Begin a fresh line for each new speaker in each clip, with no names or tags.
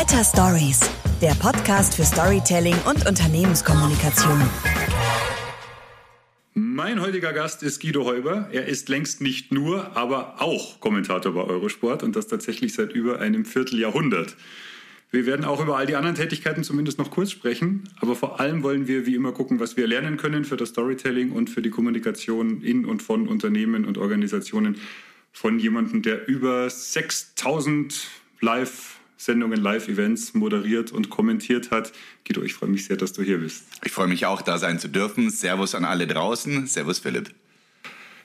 Better Stories, der Podcast für Storytelling und Unternehmenskommunikation.
Mein heutiger Gast ist Guido Heuber. Er ist längst nicht nur, aber auch Kommentator bei Eurosport und das tatsächlich seit über einem Vierteljahrhundert. Wir werden auch über all die anderen Tätigkeiten zumindest noch kurz sprechen, aber vor allem wollen wir wie immer gucken, was wir lernen können für das Storytelling und für die Kommunikation in und von Unternehmen und Organisationen von jemandem, der über 6000 Live Sendungen, Live-Events moderiert und kommentiert hat. Guido, ich freue mich sehr, dass du hier bist.
Ich freue mich auch, da sein zu dürfen. Servus an alle draußen. Servus, Philipp.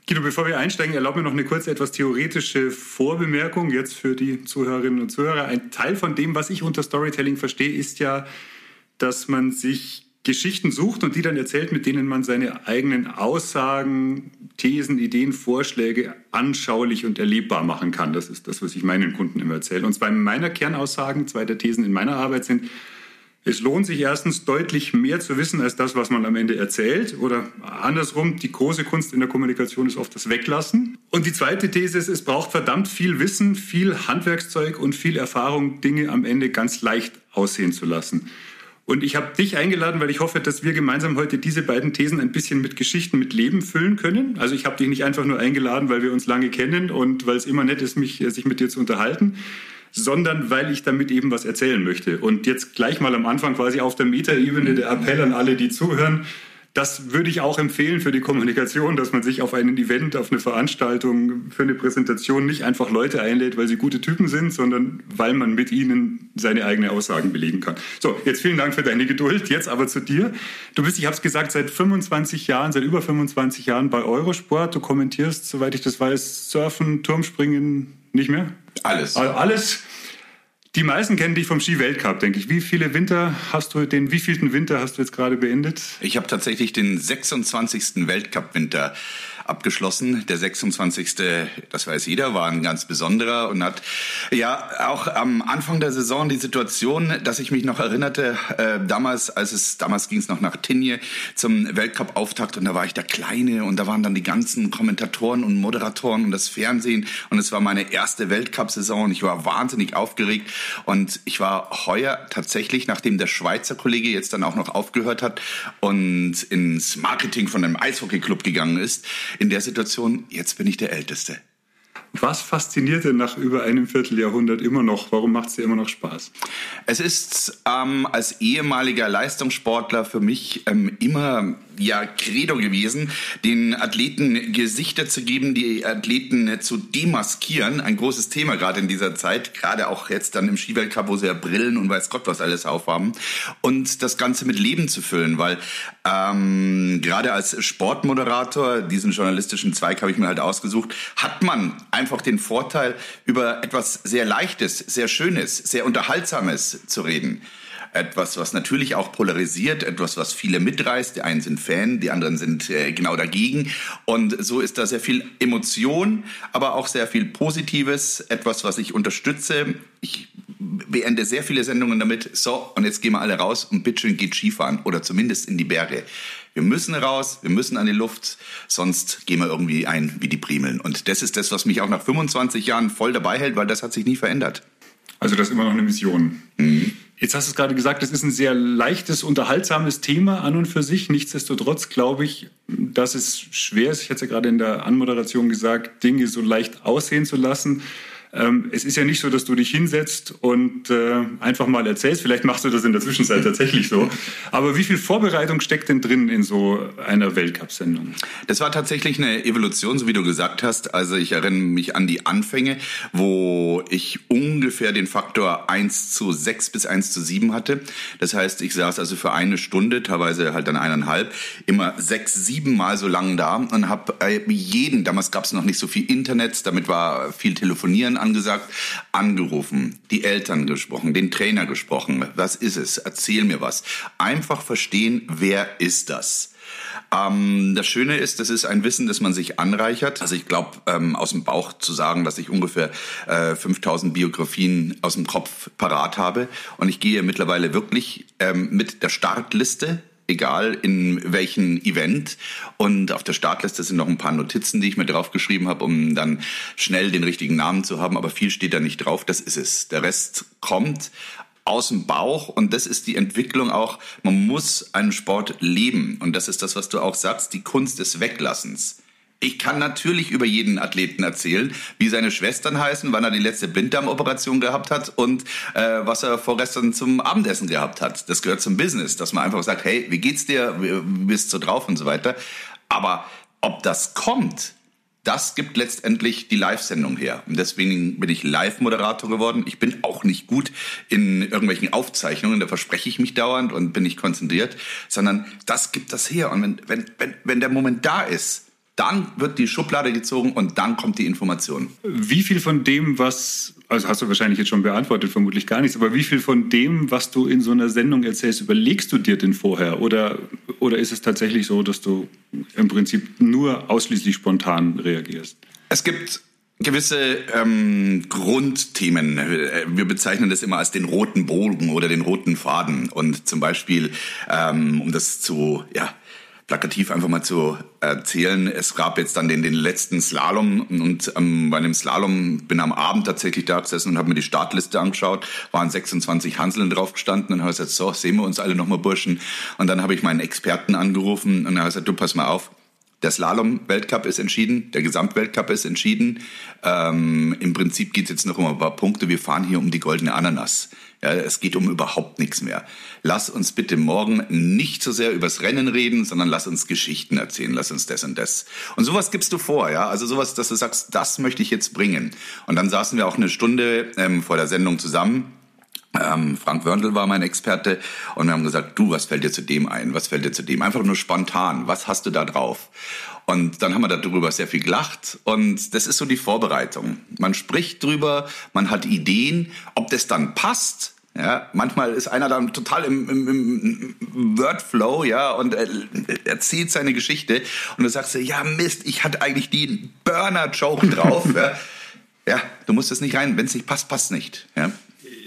Guido, bevor wir einsteigen, erlaub mir noch eine kurze, etwas theoretische Vorbemerkung jetzt für die Zuhörerinnen und Zuhörer. Ein Teil von dem, was ich unter Storytelling verstehe, ist ja, dass man sich Geschichten sucht und die dann erzählt, mit denen man seine eigenen Aussagen, Thesen, Ideen, Vorschläge anschaulich und erlebbar machen kann. Das ist das, was ich meinen Kunden immer erzähle. Und zwei meiner Kernaussagen, zwei der Thesen in meiner Arbeit sind, es lohnt sich erstens deutlich mehr zu wissen als das, was man am Ende erzählt. Oder andersrum, die große Kunst in der Kommunikation ist oft das Weglassen. Und die zweite These ist, es braucht verdammt viel Wissen, viel Handwerkszeug und viel Erfahrung, Dinge am Ende ganz leicht aussehen zu lassen. Und ich habe dich eingeladen, weil ich hoffe, dass wir gemeinsam heute diese beiden Thesen ein bisschen mit Geschichten, mit Leben füllen können. Also ich habe dich nicht einfach nur eingeladen, weil wir uns lange kennen und weil es immer nett ist, mich, sich mit dir zu unterhalten, sondern weil ich damit eben was erzählen möchte. Und jetzt gleich mal am Anfang quasi auf der Metaebene der Appell an alle, die zuhören. Das würde ich auch empfehlen für die Kommunikation, dass man sich auf einen Event, auf eine Veranstaltung, für eine Präsentation nicht einfach Leute einlädt, weil sie gute Typen sind, sondern weil man mit ihnen seine eigenen Aussagen belegen kann. So, jetzt vielen Dank für deine Geduld. Jetzt aber zu dir. Du bist, ich habe es gesagt, seit 25 Jahren, seit über 25 Jahren bei Eurosport. Du kommentierst, soweit ich das weiß, Surfen, Turmspringen, nicht mehr?
Alles.
Also alles. Die meisten kennen dich vom Ski-Weltcup, denke ich. Wie viele Winter hast du, den wievielten Winter hast du jetzt gerade beendet?
Ich habe tatsächlich den 26. Weltcup-Winter abgeschlossen. Der 26. das weiß jeder, war ein ganz besonderer und hat ja auch am Anfang der Saison die Situation, dass ich mich noch erinnerte, äh, damals, als es damals ging es noch nach Tinje zum Weltcup-Auftakt und da war ich der Kleine und da waren dann die ganzen Kommentatoren und Moderatoren und das Fernsehen und es war meine erste Weltcup-Saison und ich war wahnsinnig aufgeregt und ich war heuer tatsächlich, nachdem der Schweizer Kollege jetzt dann auch noch aufgehört hat und ins Marketing von einem Eishockey-Club gegangen ist, in der Situation, jetzt bin ich der Älteste.
Was fasziniert denn nach über einem Vierteljahrhundert immer noch? Warum macht es dir immer noch Spaß?
Es ist ähm, als ehemaliger Leistungssportler für mich ähm, immer ja Credo gewesen, den Athleten Gesichter zu geben, die Athleten zu demaskieren. Ein großes Thema gerade in dieser Zeit, gerade auch jetzt dann im Skiweltcup, wo sie ja Brillen und weiß Gott was alles aufhaben. Und das Ganze mit Leben zu füllen, weil ähm, gerade als Sportmoderator, diesen journalistischen Zweig habe ich mir halt ausgesucht, hat man einfach den Vorteil, über etwas sehr Leichtes, sehr Schönes, sehr Unterhaltsames zu reden etwas, was natürlich auch polarisiert, etwas, was viele mitreißt. Die einen sind Fan, die anderen sind äh, genau dagegen. Und so ist da sehr viel Emotion, aber auch sehr viel Positives, etwas, was ich unterstütze. Ich beende sehr viele Sendungen damit, so, und jetzt gehen wir alle raus und bitteschön geht Skifahren oder zumindest in die Berge. Wir müssen raus, wir müssen an die Luft, sonst gehen wir irgendwie ein wie die Primeln. Und das ist das, was mich auch nach 25 Jahren voll dabei hält, weil das hat sich nie verändert.
Also das ist immer noch eine Mission. Mhm. Jetzt hast du es gerade gesagt, es ist ein sehr leichtes, unterhaltsames Thema an und für sich. Nichtsdestotrotz glaube ich, dass es schwer ist, ich hatte es ja gerade in der Anmoderation gesagt, Dinge so leicht aussehen zu lassen. Ähm, es ist ja nicht so, dass du dich hinsetzt und äh, einfach mal erzählst. Vielleicht machst du das in der Zwischenzeit tatsächlich so. Aber wie viel Vorbereitung steckt denn drin in so einer Weltcup-Sendung?
Das war tatsächlich eine Evolution, so wie du gesagt hast. Also ich erinnere mich an die Anfänge, wo ich ungefähr den Faktor 1 zu 6 bis 1 zu 7 hatte. Das heißt, ich saß also für eine Stunde, teilweise halt dann eineinhalb, immer sechs, sieben Mal so lang da und habe äh, jeden, damals gab es noch nicht so viel Internet, damit war viel Telefonieren angesagt, angerufen, die Eltern gesprochen, den Trainer gesprochen. Was ist es? Erzähl mir was. Einfach verstehen, wer ist das? Ähm, das Schöne ist, das ist ein Wissen, das man sich anreichert. Also ich glaube, ähm, aus dem Bauch zu sagen, dass ich ungefähr äh, 5000 Biografien aus dem Kopf parat habe. Und ich gehe mittlerweile wirklich ähm, mit der Startliste egal in welchem Event. Und auf der Startliste sind noch ein paar Notizen, die ich mir draufgeschrieben habe, um dann schnell den richtigen Namen zu haben. Aber viel steht da nicht drauf. Das ist es. Der Rest kommt aus dem Bauch und das ist die Entwicklung auch. Man muss einen Sport leben und das ist das, was du auch sagst, die Kunst des Weglassens. Ich kann natürlich über jeden Athleten erzählen, wie seine Schwestern heißen, wann er die letzte Blinddarmoperation gehabt hat und äh, was er vorgestern zum Abendessen gehabt hat. Das gehört zum Business, dass man einfach sagt, hey, wie geht's dir, wie bist du drauf und so weiter. Aber ob das kommt, das gibt letztendlich die Live-Sendung her. Und deswegen bin ich Live-Moderator geworden. Ich bin auch nicht gut in irgendwelchen Aufzeichnungen, da verspreche ich mich dauernd und bin nicht konzentriert, sondern das gibt das her. Und wenn, wenn, wenn, wenn der Moment da ist, dann wird die Schublade gezogen und dann kommt die Information.
Wie viel von dem, was, also hast du wahrscheinlich jetzt schon beantwortet, vermutlich gar nichts, aber wie viel von dem, was du in so einer Sendung erzählst, überlegst du dir denn vorher? Oder, oder ist es tatsächlich so, dass du im Prinzip nur ausschließlich spontan reagierst?
Es gibt gewisse ähm, Grundthemen. Wir bezeichnen das immer als den roten Bogen oder den roten Faden. Und zum Beispiel, ähm, um das zu, ja, plakativ einfach mal zu erzählen. Es gab jetzt dann den, den letzten Slalom und ähm, bei dem Slalom bin am Abend tatsächlich da gesessen und habe mir die Startliste angeschaut. Waren 26 Hanseln drauf gestanden und habe gesagt, so, sehen wir uns alle nochmal Burschen. Und dann habe ich meinen Experten angerufen und er hat gesagt, du pass mal auf, der Slalom-Weltcup ist entschieden, der Gesamtweltcup ist entschieden. Ähm, Im Prinzip geht es jetzt noch um ein paar Punkte. Wir fahren hier um die goldene Ananas. Ja, es geht um überhaupt nichts mehr. Lass uns bitte morgen nicht so sehr übers Rennen reden, sondern lass uns Geschichten erzählen, lass uns das und das. Und sowas gibst du vor, ja. Also sowas, dass du sagst, das möchte ich jetzt bringen. Und dann saßen wir auch eine Stunde ähm, vor der Sendung zusammen ähm, Frank Wörndl war mein Experte und wir haben gesagt, du, was fällt dir zu dem ein? Was fällt dir zu dem? Einfach nur spontan. Was hast du da drauf? Und dann haben wir darüber sehr viel gelacht und das ist so die Vorbereitung. Man spricht drüber, man hat Ideen, ob das dann passt. Ja, manchmal ist einer dann total im, im, im Wordflow, ja, und er erzählt seine Geschichte und du sagst, ja Mist, ich hatte eigentlich den Burner-Joke drauf. ja. ja, du musst es nicht rein. Wenn es nicht passt, passt nicht. Ja.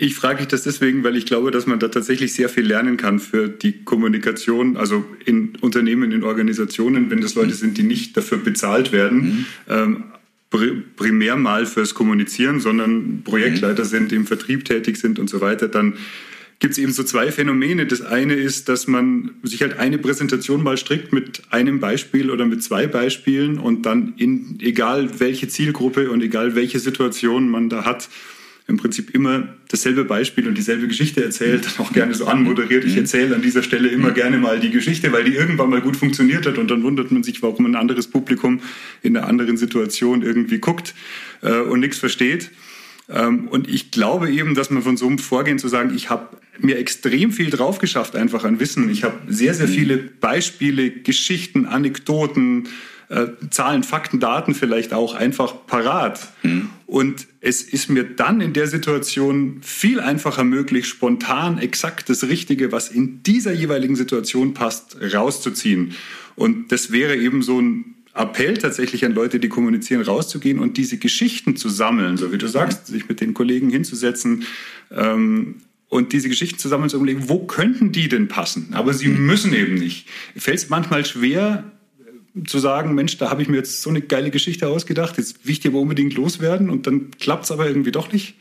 Ich frage dich das deswegen, weil ich glaube, dass man da tatsächlich sehr viel lernen kann für die Kommunikation, also in Unternehmen, in Organisationen, wenn das Leute sind, die nicht dafür bezahlt werden. Mhm. Ähm, primär mal fürs Kommunizieren, sondern Projektleiter mhm. sind, im Vertrieb tätig sind und so weiter, dann gibt es eben so zwei Phänomene. Das eine ist, dass man sich halt eine Präsentation mal strickt mit einem Beispiel oder mit zwei Beispielen und dann in egal welche Zielgruppe und egal welche Situation man da hat, im Prinzip immer dasselbe Beispiel und dieselbe Geschichte erzählt, dann auch gerne so anmoderiert. Ich mhm. erzähle an dieser Stelle immer gerne mal die Geschichte, weil die irgendwann mal gut funktioniert hat und dann wundert man sich, warum ein anderes Publikum in einer anderen Situation irgendwie guckt äh, und nichts versteht. Ähm, und ich glaube eben, dass man von so einem Vorgehen zu sagen, ich habe mir extrem viel drauf geschafft, einfach an Wissen. Ich habe sehr, sehr mhm. viele Beispiele, Geschichten, Anekdoten, äh, Zahlen, Fakten, Daten vielleicht auch einfach parat. Mhm. Und es ist mir dann in der Situation viel einfacher möglich, spontan exakt das Richtige, was in dieser jeweiligen Situation passt, rauszuziehen. Und das wäre eben so ein Appell tatsächlich an Leute, die kommunizieren, rauszugehen und diese Geschichten zu sammeln, so wie du sagst, sich mit den Kollegen hinzusetzen ähm, und diese Geschichten zusammen zu überlegen, wo könnten die denn passen? Aber sie müssen eben nicht. Fällt es manchmal schwer, zu sagen, Mensch, da habe ich mir jetzt so eine geile Geschichte ausgedacht, jetzt will ich die aber unbedingt loswerden und dann klappt es aber irgendwie doch nicht?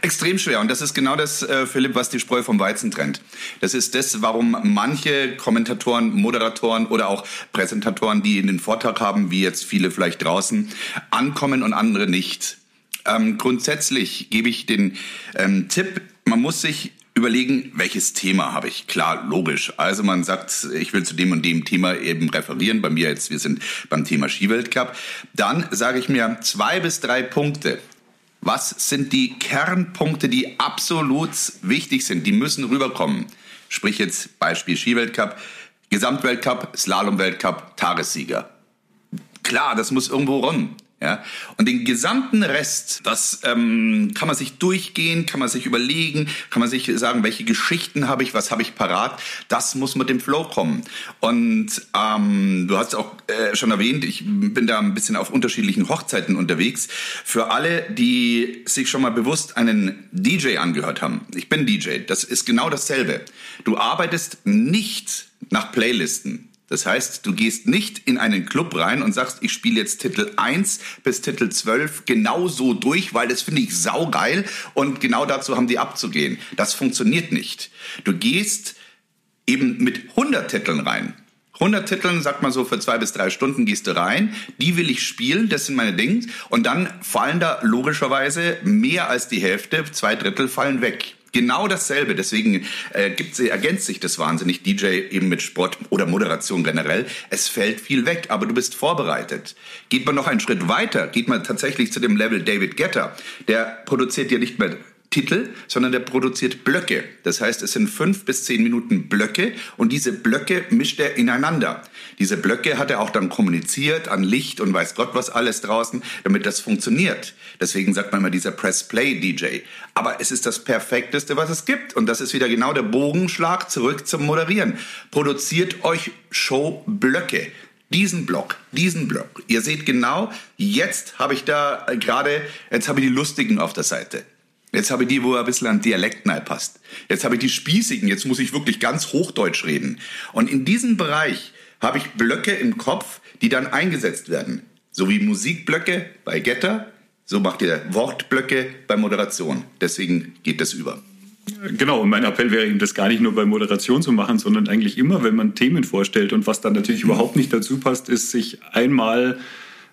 Extrem schwer und das ist genau das, äh, Philipp, was die Spreu vom Weizen trennt. Das ist das, warum manche Kommentatoren, Moderatoren oder auch Präsentatoren, die in den Vortrag haben, wie jetzt viele vielleicht draußen, ankommen und andere nicht. Ähm, grundsätzlich gebe ich den ähm, Tipp, man muss sich überlegen, welches Thema habe ich. Klar, logisch. Also man sagt, ich will zu dem und dem Thema eben referieren. Bei mir jetzt, wir sind beim Thema Skiweltcup. Dann sage ich mir zwei bis drei Punkte. Was sind die Kernpunkte, die absolut wichtig sind? Die müssen rüberkommen. Sprich jetzt Beispiel Skiweltcup, Gesamtweltcup, Slalomweltcup, Tagessieger. Klar, das muss irgendwo rum. Ja? Und den gesamten Rest, das ähm, kann man sich durchgehen, kann man sich überlegen, kann man sich sagen, welche Geschichten habe ich, was habe ich parat. Das muss mit dem Flow kommen. Und ähm, du hast auch äh, schon erwähnt, ich bin da ein bisschen auf unterschiedlichen Hochzeiten unterwegs. Für alle, die sich schon mal bewusst einen DJ angehört haben, ich bin DJ, das ist genau dasselbe. Du arbeitest nicht nach Playlisten. Das heißt, du gehst nicht in einen Club rein und sagst, ich spiele jetzt Titel 1 bis Titel 12 genauso durch, weil das finde ich saugeil und genau dazu haben die abzugehen. Das funktioniert nicht. Du gehst eben mit 100 Titeln rein. 100 Titeln, sagt man so, für zwei bis drei Stunden gehst du rein. Die will ich spielen, das sind meine Dinge. Und dann fallen da logischerweise mehr als die Hälfte, zwei Drittel fallen weg. Genau dasselbe. Deswegen äh, gibt, ergänzt sich das wahnsinnig, DJ eben mit Sport oder Moderation generell. Es fällt viel weg, aber du bist vorbereitet. Geht man noch einen Schritt weiter, geht man tatsächlich zu dem Level David Getter. Der produziert ja nicht mehr Titel, sondern der produziert Blöcke. Das heißt, es sind fünf bis zehn Minuten Blöcke und diese Blöcke mischt er ineinander. Diese Blöcke hat er auch dann kommuniziert an Licht und weiß Gott was alles draußen, damit das funktioniert. Deswegen sagt man immer dieser Press-Play-DJ. Aber es ist das Perfekteste, was es gibt. Und das ist wieder genau der Bogenschlag zurück zum Moderieren. Produziert euch Showblöcke diesen Block, diesen Block. Ihr seht genau, jetzt habe ich da gerade, jetzt habe ich die Lustigen auf der Seite. Jetzt habe ich die, wo ein bisschen an Dialekt passt. Jetzt habe ich die Spießigen, jetzt muss ich wirklich ganz Hochdeutsch reden. Und in diesem Bereich habe ich Blöcke im Kopf, die dann eingesetzt werden. So wie Musikblöcke bei Getter, so macht ihr Wortblöcke bei Moderation. Deswegen geht das über.
Genau, und mein Appell wäre eben, das gar nicht nur bei Moderation zu machen, sondern eigentlich immer, wenn man Themen vorstellt. Und was dann natürlich überhaupt nicht dazu passt, ist, sich einmal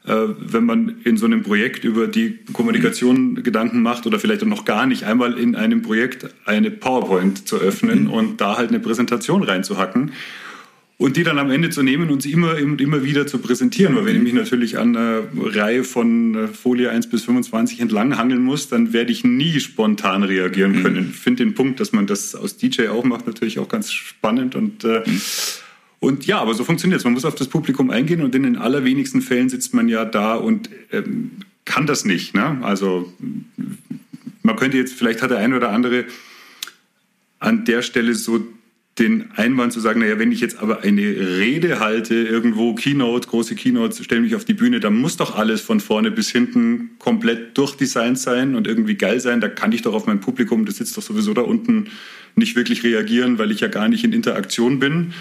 wenn man in so einem Projekt über die Kommunikation Gedanken macht oder vielleicht auch noch gar nicht, einmal in einem Projekt eine PowerPoint zu öffnen mhm. und da halt eine Präsentation reinzuhacken und die dann am Ende zu nehmen und sie immer und immer wieder zu präsentieren. Weil wenn ich mich natürlich an einer Reihe von äh, Folie 1 bis 25 entlang hangeln muss, dann werde ich nie spontan reagieren mhm. können. Ich finde den Punkt, dass man das aus DJ auch macht, natürlich auch ganz spannend und äh, mhm. Und ja, aber so funktioniert es. Man muss auf das Publikum eingehen und in den allerwenigsten Fällen sitzt man ja da und ähm, kann das nicht. Ne? Also man könnte jetzt, vielleicht hat der eine oder andere an der Stelle so den Einwand zu sagen, naja, wenn ich jetzt aber eine Rede halte, irgendwo Keynote, große Keynote, stelle mich auf die Bühne, dann muss doch alles von vorne bis hinten komplett durchdesignt sein und irgendwie geil sein. Da kann ich doch auf mein Publikum, das sitzt doch sowieso da unten, nicht wirklich reagieren, weil ich ja gar nicht in Interaktion bin.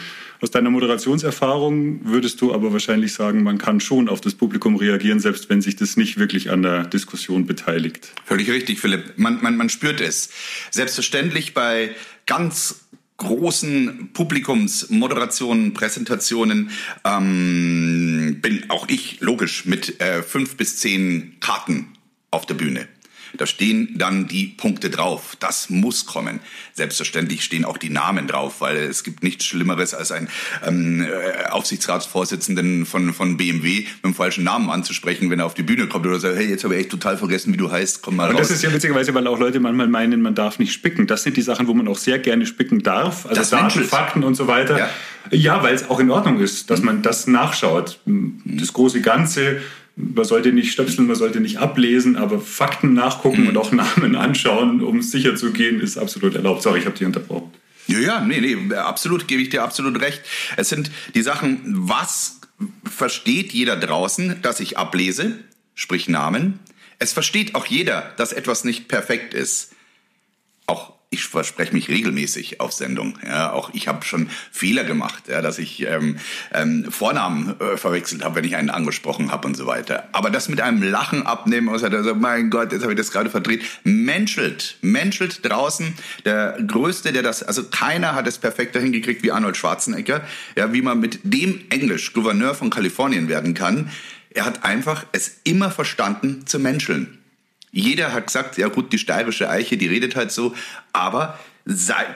Aus deiner Moderationserfahrung würdest du aber wahrscheinlich sagen, man kann schon auf das Publikum reagieren, selbst wenn sich das nicht wirklich an der Diskussion beteiligt.
Völlig richtig, Philipp. Man, man, man spürt es. Selbstverständlich bei ganz großen Publikumsmoderationen, Präsentationen ähm, bin auch ich logisch mit äh, fünf bis zehn Karten auf der Bühne. Da stehen dann die Punkte drauf. Das muss kommen. Selbstverständlich stehen auch die Namen drauf, weil es gibt nichts Schlimmeres als einen ähm, äh, Aufsichtsratsvorsitzenden von, von BMW mit dem falschen Namen anzusprechen, wenn er auf die Bühne kommt oder sagt, hey, jetzt habe ich echt total vergessen, wie du heißt, komm mal
Und
raus.
das ist ja witzigerweise, weil auch Leute manchmal meinen, man darf nicht spicken. Das sind die Sachen, wo man auch sehr gerne spicken darf. Also das Daten, Fakten und so weiter. Ja, ja weil es auch in Ordnung ist, dass man das nachschaut. Das große Ganze man sollte nicht stöpseln, man sollte nicht ablesen, aber Fakten nachgucken und auch Namen anschauen, um sicher zu gehen, ist absolut erlaubt. Sorry, ich habe dich unterbrochen.
Ja, ja, nee, nee, absolut, gebe ich dir absolut recht. Es sind die Sachen, was versteht jeder draußen, dass ich ablese, sprich Namen. Es versteht auch jeder, dass etwas nicht perfekt ist. Auch ich verspreche mich regelmäßig auf Sendung. Ja, auch ich habe schon Fehler gemacht, ja, dass ich ähm, ähm, Vornamen äh, verwechselt habe, wenn ich einen angesprochen habe und so weiter. Aber das mit einem Lachen abnehmen, und also, mein Gott, jetzt habe ich das gerade verdreht, menschelt, menschelt draußen. Der Größte, der das, also keiner hat es perfekter hingekriegt wie Arnold Schwarzenegger, ja, wie man mit dem Englisch Gouverneur von Kalifornien werden kann. Er hat einfach es immer verstanden zu menscheln. Jeder hat gesagt, ja gut, die steirische Eiche, die redet halt so, aber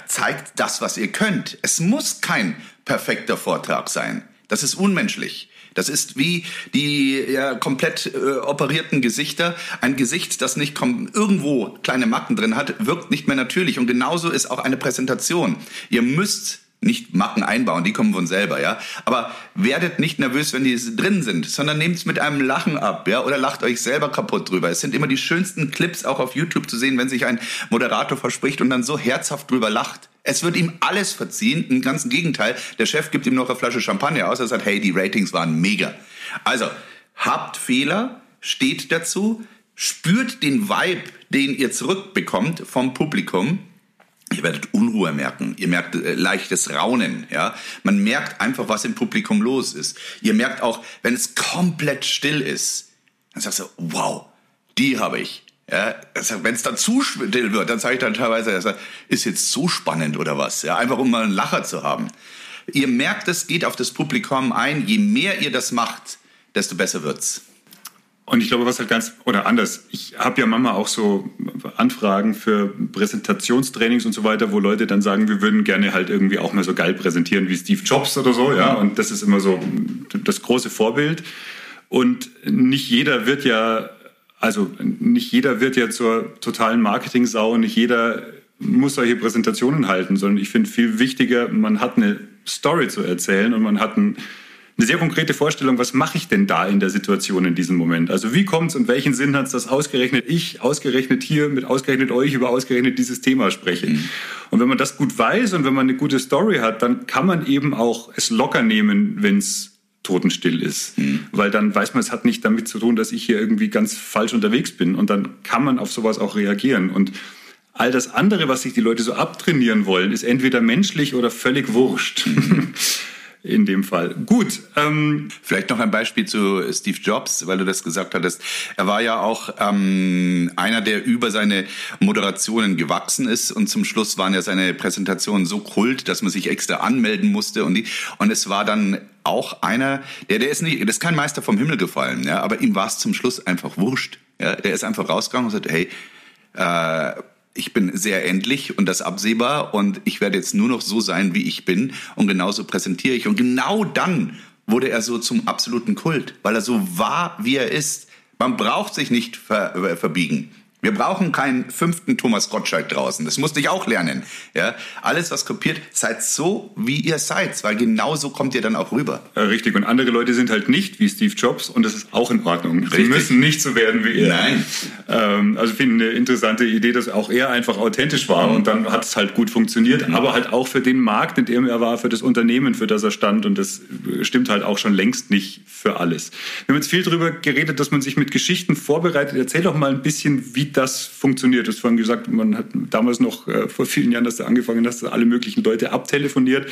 zeigt das, was ihr könnt. Es muss kein perfekter Vortrag sein. Das ist unmenschlich. Das ist wie die ja, komplett äh, operierten Gesichter. Ein Gesicht, das nicht irgendwo kleine Macken drin hat, wirkt nicht mehr natürlich. Und genauso ist auch eine Präsentation. Ihr müsst nicht Macken einbauen, die kommen von selber, ja. Aber werdet nicht nervös, wenn die drin sind, sondern nehmt es mit einem Lachen ab, ja, oder lacht euch selber kaputt drüber. Es sind immer die schönsten Clips auch auf YouTube zu sehen, wenn sich ein Moderator verspricht und dann so herzhaft drüber lacht. Es wird ihm alles verziehen, im ganzen Gegenteil. Der Chef gibt ihm noch eine Flasche Champagner aus, er sagt, hey, die Ratings waren mega. Also, habt Fehler, steht dazu, spürt den Vibe, den ihr zurückbekommt vom Publikum Ihr werdet Unruhe merken. Ihr merkt äh, leichtes Raunen, ja. Man merkt einfach, was im Publikum los ist. Ihr merkt auch, wenn es komplett still ist, dann sagst du, wow, die habe ich. Ja, wenn es dann zu still wird, dann sage ich dann teilweise, ist jetzt so spannend oder was? Ja, einfach um mal einen Lacher zu haben. Ihr merkt, es geht auf das Publikum ein. Je mehr ihr das macht, desto besser wird's.
Und ich glaube, was halt ganz, oder anders, ich habe ja manchmal auch so Anfragen für Präsentationstrainings und so weiter, wo Leute dann sagen, wir würden gerne halt irgendwie auch mal so geil präsentieren wie Steve Jobs oder so, ja. Und das ist immer so das große Vorbild. Und nicht jeder wird ja, also nicht jeder wird ja zur totalen Marketing-Sau, nicht jeder muss solche Präsentationen halten, sondern ich finde viel wichtiger, man hat eine Story zu erzählen und man hat ein eine sehr konkrete Vorstellung, was mache ich denn da in der Situation in diesem Moment? Also wie kommt es und welchen Sinn hat es, dass ausgerechnet ich, ausgerechnet hier, mit ausgerechnet euch über ausgerechnet dieses Thema spreche? Mhm. Und wenn man das gut weiß und wenn man eine gute Story hat, dann kann man eben auch es locker nehmen, wenn es totenstill ist. Mhm. Weil dann weiß man, es hat nicht damit zu tun, dass ich hier irgendwie ganz falsch unterwegs bin. Und dann kann man auf sowas auch reagieren. Und all das andere, was sich die Leute so abtrainieren wollen, ist entweder menschlich oder völlig wurscht. Mhm. in dem Fall. Gut.
Ähm, Vielleicht noch ein Beispiel zu Steve Jobs, weil du das gesagt hattest. Er war ja auch ähm, einer, der über seine Moderationen gewachsen ist und zum Schluss waren ja seine Präsentationen so kult, dass man sich extra anmelden musste und die, und es war dann auch einer, der der ist nicht, das ist kein Meister vom Himmel gefallen, ja, aber ihm war es zum Schluss einfach wurscht. Ja, der ist einfach rausgegangen und sagt, hey, äh, ich bin sehr endlich und das absehbar und ich werde jetzt nur noch so sein, wie ich bin und genauso präsentiere ich. Und genau dann wurde er so zum absoluten Kult, weil er so war, wie er ist. Man braucht sich nicht ver äh, verbiegen. Wir brauchen keinen fünften Thomas Gottschalk draußen. Das musste ich auch lernen. Ja, alles, was kopiert, seid so, wie ihr seid, weil genau so kommt ihr dann auch rüber.
Ja, richtig. Und andere Leute sind halt nicht wie Steve Jobs und das ist auch in Ordnung. Richtig. Sie müssen nicht so werden wie er.
Nein.
Ähm, also ich finde eine interessante Idee, dass auch er einfach authentisch war mhm. und dann hat es halt gut funktioniert, mhm. aber halt auch für den Markt, in dem er war, für das Unternehmen, für das er stand und das stimmt halt auch schon längst nicht für alles. Wir haben jetzt viel darüber geredet, dass man sich mit Geschichten vorbereitet. Erzähl doch mal ein bisschen, wie das funktioniert. Du hast vorhin gesagt, man hat damals noch äh, vor vielen Jahren, dass du angefangen hast, alle möglichen Leute abtelefoniert.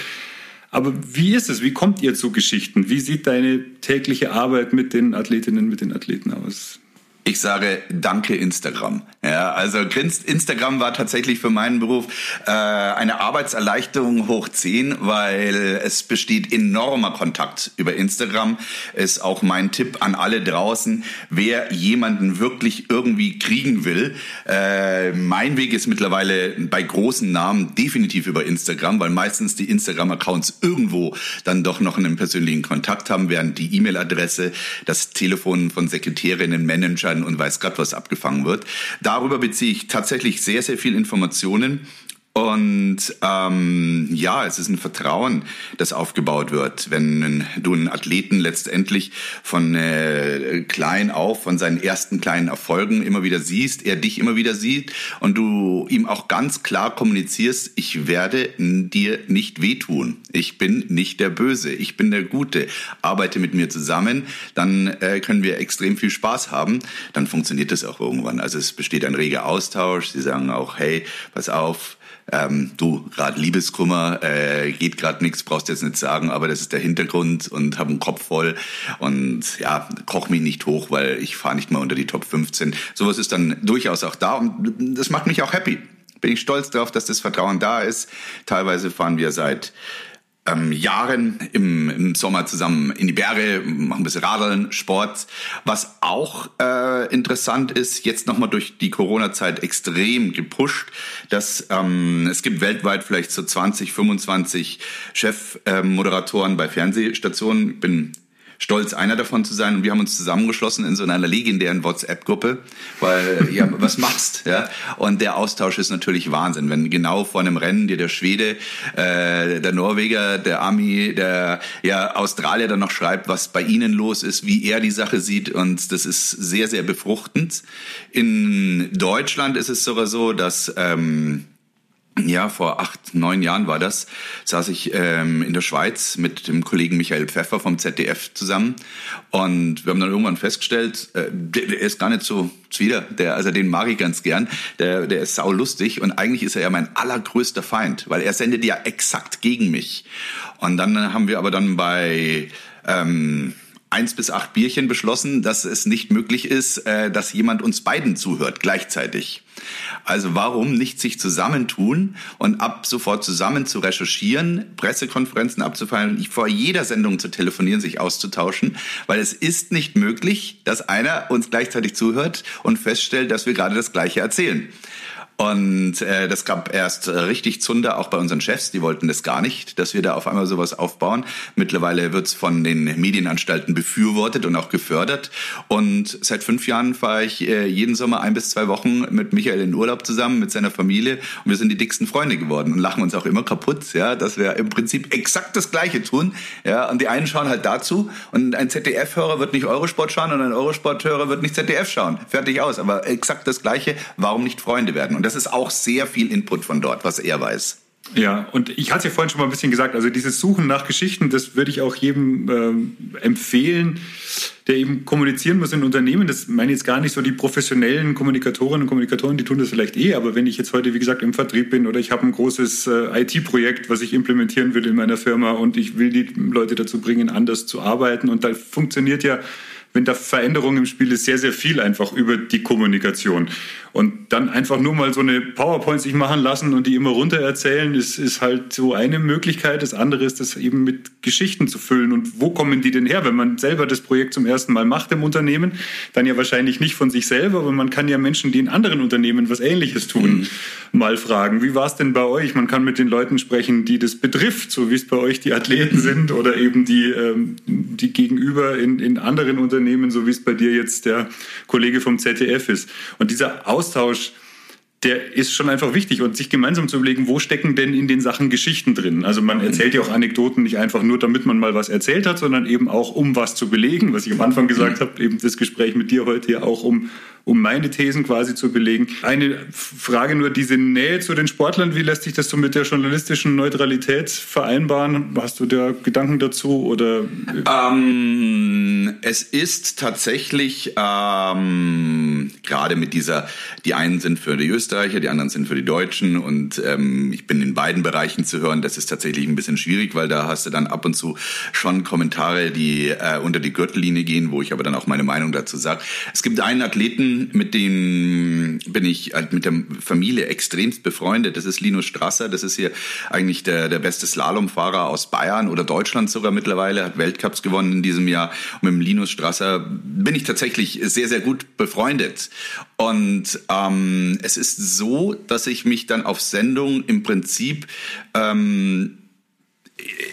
Aber wie ist es? Wie kommt ihr zu Geschichten? Wie sieht deine tägliche Arbeit mit den Athletinnen, mit den Athleten aus?
Ich sage danke Instagram. Ja, also Instagram war tatsächlich für meinen Beruf äh, eine Arbeitserleichterung hoch 10, weil es besteht enormer Kontakt über Instagram. Ist auch mein Tipp an alle draußen, wer jemanden wirklich irgendwie kriegen will. Äh, mein Weg ist mittlerweile bei großen Namen definitiv über Instagram, weil meistens die Instagram-Accounts irgendwo dann doch noch einen persönlichen Kontakt haben, während die E-Mail-Adresse, das Telefon von Sekretärinnen, Manager Möglichkeiten und weiß Gott, was abgefangen wird. Darüber beziehe ich tatsächlich sehr, sehr viel Informationen und ähm, ja, es ist ein Vertrauen, das aufgebaut wird, wenn du einen Athleten letztendlich von äh, klein auf, von seinen ersten kleinen Erfolgen immer wieder siehst, er dich immer wieder sieht und du ihm auch ganz klar kommunizierst, ich werde dir nicht wehtun, ich bin nicht der Böse, ich bin der Gute, arbeite mit mir zusammen, dann äh, können wir extrem viel Spaß haben, dann funktioniert das auch irgendwann. Also es besteht ein reger Austausch, sie sagen auch, hey, pass auf, ähm, du, gerade Liebeskummer, äh, geht gerade nichts, brauchst jetzt nicht sagen, aber das ist der Hintergrund und habe einen Kopf voll und ja, koch mich nicht hoch, weil ich fahre nicht mal unter die Top 15. Sowas ist dann durchaus auch da und das macht mich auch happy. Bin ich stolz darauf, dass das Vertrauen da ist. Teilweise fahren wir seit ähm, Jahren im, im Sommer zusammen in die Berge, machen ein bisschen Radeln, Sport. Was auch äh, interessant ist, jetzt nochmal durch die Corona-Zeit extrem gepusht, dass ähm, es gibt weltweit vielleicht so 20, 25 Chefmoderatoren äh, bei Fernsehstationen. Ich bin stolz, einer davon zu sein. Und wir haben uns zusammengeschlossen in so einer legendären WhatsApp-Gruppe, weil, ja, was machst, ja? Und der Austausch ist natürlich Wahnsinn, wenn genau vor einem Rennen dir der Schwede, äh, der Norweger, der Ami, der ja, Australier dann noch schreibt, was bei ihnen los ist, wie er die Sache sieht. Und das ist sehr, sehr befruchtend. In Deutschland ist es sogar so, dass ähm, ja, vor acht, neun Jahren war das, saß ich ähm, in der Schweiz mit dem Kollegen Michael Pfeffer vom ZDF zusammen. Und wir haben dann irgendwann festgestellt, äh, der, der ist gar nicht so zwider, der, also den mag ich ganz gern, der, der ist saulustig. Und eigentlich ist er ja mein allergrößter Feind, weil er sendet ja exakt gegen mich. Und dann haben wir aber dann bei ähm, eins bis acht Bierchen beschlossen, dass es nicht möglich ist, äh, dass jemand uns beiden zuhört gleichzeitig. Also warum nicht sich zusammentun und ab sofort zusammen zu recherchieren, Pressekonferenzen abzufallen, vor jeder Sendung zu telefonieren, sich auszutauschen, weil es ist nicht möglich, dass einer uns gleichzeitig zuhört und feststellt, dass wir gerade das Gleiche erzählen. Und äh, das gab erst richtig Zunder auch bei unseren Chefs, die wollten das gar nicht, dass wir da auf einmal sowas aufbauen. Mittlerweile wird's von den Medienanstalten befürwortet und auch gefördert. Und seit fünf Jahren fahre ich äh, jeden Sommer ein bis zwei Wochen mit Michael in Urlaub zusammen, mit seiner Familie. Und wir sind die dicksten Freunde geworden und lachen uns auch immer kaputt, ja, dass wir im Prinzip exakt das Gleiche tun. Ja, und die einen schauen halt dazu und ein ZDF-Hörer wird nicht Eurosport schauen und ein Eurosport-Hörer wird nicht ZDF schauen. Fertig aus. Aber exakt das Gleiche. Warum nicht Freunde werden? Und das ist auch sehr viel Input von dort, was er weiß.
Ja, und ich hatte ja vorhin schon mal ein bisschen gesagt, also dieses Suchen nach Geschichten, das würde ich auch jedem ähm, empfehlen, der eben kommunizieren muss in Unternehmen. Das meine ich jetzt gar nicht so die professionellen Kommunikatorinnen und Kommunikatoren, die tun das vielleicht eh, aber wenn ich jetzt heute, wie gesagt, im Vertrieb bin oder ich habe ein großes äh, IT-Projekt, was ich implementieren will in meiner Firma und ich will die Leute dazu bringen, anders zu arbeiten und da funktioniert ja wenn da Veränderung im Spiel ist, sehr, sehr viel einfach über die Kommunikation. Und dann einfach nur mal so eine PowerPoint sich machen lassen und die immer runter erzählen, ist, ist halt so eine Möglichkeit. Das andere ist, das eben mit Geschichten zu füllen. Und wo kommen die denn her? Wenn man selber das Projekt zum ersten Mal macht im Unternehmen, dann ja wahrscheinlich nicht von sich selber, aber man kann ja Menschen, die in anderen Unternehmen was Ähnliches tun, mhm. mal fragen. Wie war es denn bei euch? Man kann mit den Leuten sprechen, die das betrifft, so wie es bei euch die Athleten sind oder eben die, ähm, die gegenüber in, in anderen Unternehmen, so wie es bei dir jetzt der Kollege vom ZDF ist. Und dieser Austausch, der ist schon einfach wichtig und sich gemeinsam zu überlegen, wo stecken denn in den Sachen Geschichten drin. Also man erzählt ja auch Anekdoten nicht einfach nur, damit man mal was erzählt hat, sondern eben auch, um was zu belegen, was ich am Anfang gesagt habe, eben das Gespräch mit dir heute ja auch, um um meine Thesen quasi zu belegen. Eine Frage nur, diese Nähe zu den Sportlern, wie lässt sich das so mit der journalistischen Neutralität vereinbaren? Hast du da Gedanken dazu oder?
Ähm, es ist tatsächlich ähm, gerade mit dieser, die einen sind für die Österreicher, die anderen sind für die Deutschen und ähm, ich bin in beiden Bereichen zu hören. Das ist tatsächlich ein bisschen schwierig, weil da hast du dann ab und zu schon Kommentare, die äh, unter die Gürtellinie gehen, wo ich aber dann auch meine Meinung dazu sage. Es gibt einen Athleten, mit dem bin ich halt mit der Familie extremst befreundet. Das ist Linus Strasser. Das ist hier eigentlich der, der beste Slalomfahrer aus Bayern oder Deutschland sogar mittlerweile. Hat Weltcups gewonnen in diesem Jahr. Und mit dem Linus Strasser bin ich tatsächlich sehr, sehr gut befreundet. Und ähm, es ist so, dass ich mich dann auf Sendung im Prinzip ähm,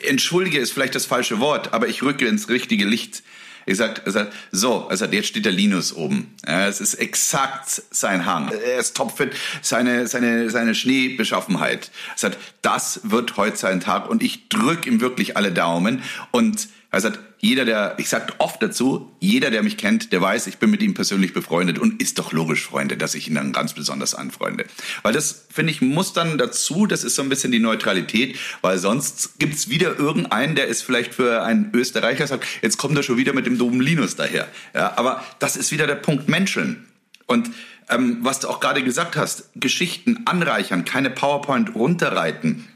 entschuldige ist vielleicht das falsche Wort, aber ich rücke ins richtige Licht. Ich sag, er sagt, so, also jetzt steht der Linus oben. Es ist exakt sein Hang. Er ist topfit, seine, seine, seine Schneebeschaffenheit. Er sagt, das wird heute sein Tag und ich drück ihm wirklich alle Daumen und er sagt, jeder, der, ich sage oft dazu, jeder, der mich kennt, der weiß, ich bin mit ihm persönlich befreundet und ist doch logisch, Freunde, dass ich ihn dann ganz besonders anfreunde. Weil das, finde ich, muss dann dazu, das ist so ein bisschen die Neutralität, weil sonst gibt's wieder irgendeinen, der ist vielleicht für einen Österreicher, sagt, jetzt kommt er schon wieder mit dem doben Linus daher. Ja, aber das ist wieder der Punkt Menschen. Und ähm, was du auch gerade gesagt hast, Geschichten anreichern, keine PowerPoint runterreiten,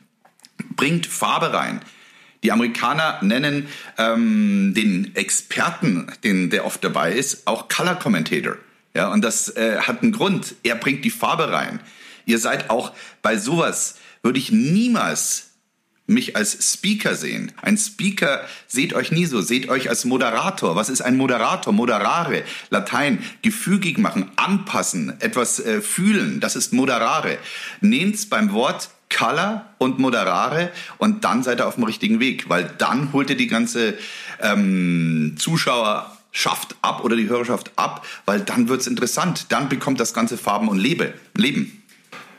bringt Farbe rein. Die Amerikaner nennen ähm, den Experten, den, der oft dabei ist, auch Color Commentator. Ja, und das äh, hat einen Grund. Er bringt die Farbe rein. Ihr seid auch bei sowas, würde ich niemals mich als Speaker sehen. Ein Speaker seht euch nie so, seht euch als Moderator. Was ist ein Moderator? Moderare, Latein, gefügig machen, anpassen, etwas äh, fühlen, das ist moderare. Nehmt's beim Wort Color und Moderare und dann seid ihr auf dem richtigen Weg, weil dann holt ihr die ganze ähm, Zuschauerschaft ab oder die Hörerschaft ab, weil dann wird's interessant, dann bekommt das ganze Farben und Lebe, Leben.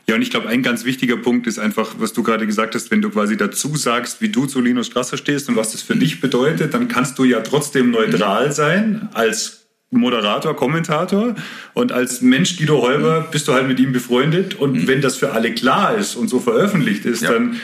Ja, und ich glaube, ein ganz wichtiger Punkt ist einfach, was du gerade gesagt hast, wenn du quasi dazu sagst, wie du zu Linus Strasser stehst und was das für dich bedeutet, dann kannst du ja trotzdem neutral sein als Moderator, Kommentator und als Mensch Guido Holber bist du halt mit ihm befreundet und mhm. wenn das für alle klar ist und so veröffentlicht ist, ja. dann